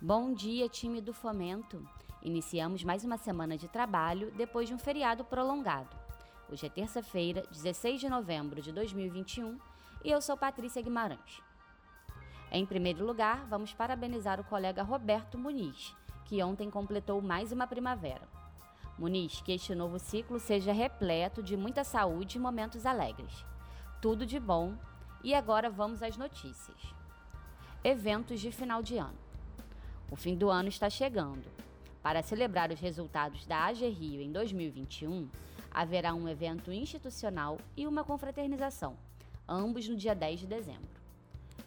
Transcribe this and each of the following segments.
Bom dia, time do Fomento! Iniciamos mais uma semana de trabalho depois de um feriado prolongado. Hoje é terça-feira, 16 de novembro de 2021 e eu sou Patrícia Guimarães. Em primeiro lugar, vamos parabenizar o colega Roberto Muniz, que ontem completou mais uma primavera. Muniz, que este novo ciclo seja repleto de muita saúde e momentos alegres. Tudo de bom. E agora vamos às notícias. Eventos de final de ano. O fim do ano está chegando. Para celebrar os resultados da AG Rio em 2021, haverá um evento institucional e uma confraternização, ambos no dia 10 de dezembro.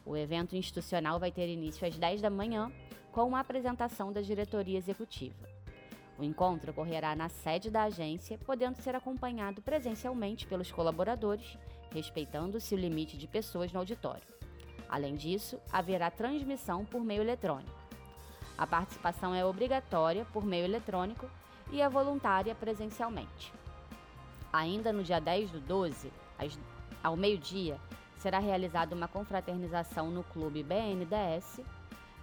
O evento institucional vai ter início às 10 da manhã, com uma apresentação da diretoria executiva. O encontro ocorrerá na sede da agência, podendo ser acompanhado presencialmente pelos colaboradores, respeitando-se o limite de pessoas no auditório. Além disso, haverá transmissão por meio eletrônico. A participação é obrigatória por meio eletrônico e é voluntária presencialmente. Ainda no dia 10 do 12, ao meio-dia, será realizada uma confraternização no Clube BNDS,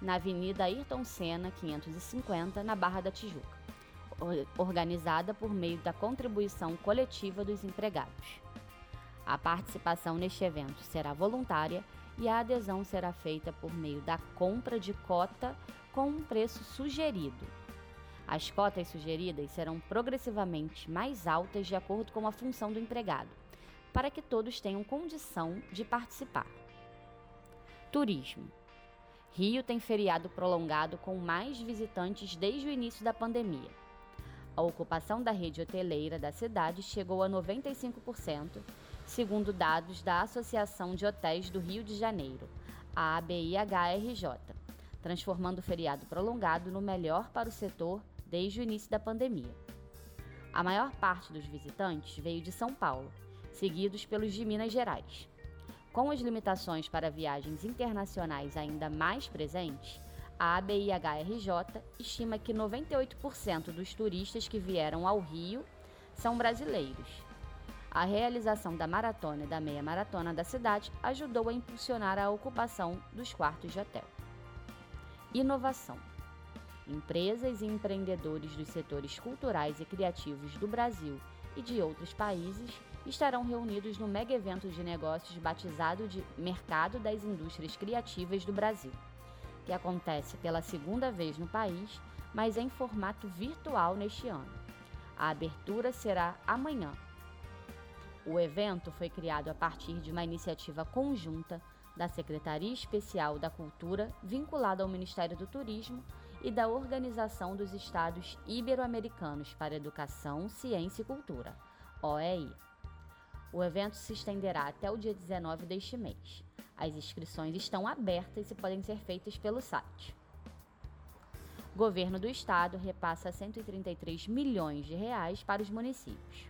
na Avenida Ayrton Senna, 550, na Barra da Tijuca, organizada por meio da contribuição coletiva dos empregados. A participação neste evento será voluntária e a adesão será feita por meio da compra de cota com um preço sugerido. As cotas sugeridas serão progressivamente mais altas de acordo com a função do empregado, para que todos tenham condição de participar. Turismo. Rio tem feriado prolongado com mais visitantes desde o início da pandemia. A ocupação da rede hoteleira da cidade chegou a 95%, segundo dados da Associação de Hotéis do Rio de Janeiro, a ABIHRJ transformando o feriado prolongado no melhor para o setor desde o início da pandemia. A maior parte dos visitantes veio de São Paulo, seguidos pelos de Minas Gerais. Com as limitações para viagens internacionais ainda mais presentes, a ABIHRJ estima que 98% dos turistas que vieram ao Rio são brasileiros. A realização da maratona e da meia maratona da cidade ajudou a impulsionar a ocupação dos quartos de hotel. Inovação. Empresas e empreendedores dos setores culturais e criativos do Brasil e de outros países estarão reunidos no mega evento de negócios batizado de Mercado das Indústrias Criativas do Brasil, que acontece pela segunda vez no país, mas em formato virtual neste ano. A abertura será amanhã. O evento foi criado a partir de uma iniciativa conjunta da Secretaria Especial da Cultura, vinculada ao Ministério do Turismo, e da Organização dos Estados Ibero-Americanos para Educação, Ciência e Cultura, OEI. O evento se estenderá até o dia 19 deste mês. As inscrições estão abertas e podem ser feitas pelo site. Governo do Estado repassa 133 milhões de reais para os municípios.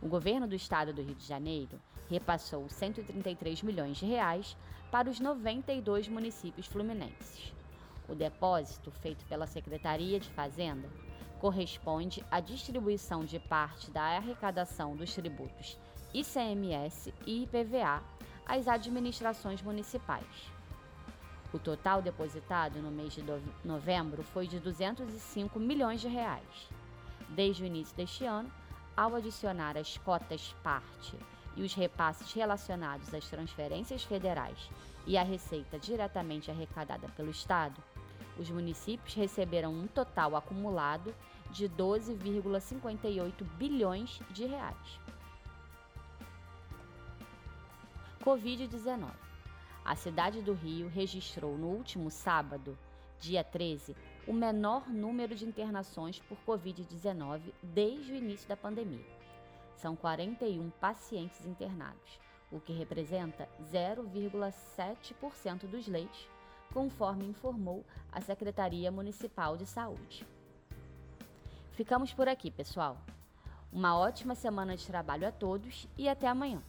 O governo do estado do Rio de Janeiro repassou 133 milhões de reais para os 92 municípios fluminenses. O depósito, feito pela Secretaria de Fazenda, corresponde à distribuição de parte da arrecadação dos tributos ICMS e IPVA às administrações municipais. O total depositado no mês de novembro foi de 205 milhões de reais. Desde o início deste ano, ao adicionar as cotas parte e os repasses relacionados às transferências federais e à receita diretamente arrecadada pelo Estado, os municípios receberam um total acumulado de 12,58 bilhões de reais. Covid-19. A cidade do Rio registrou no último sábado dia 13, o menor número de internações por Covid-19 desde o início da pandemia. São 41 pacientes internados, o que representa 0,7% dos leitos, conforme informou a Secretaria Municipal de Saúde. Ficamos por aqui, pessoal. Uma ótima semana de trabalho a todos e até amanhã.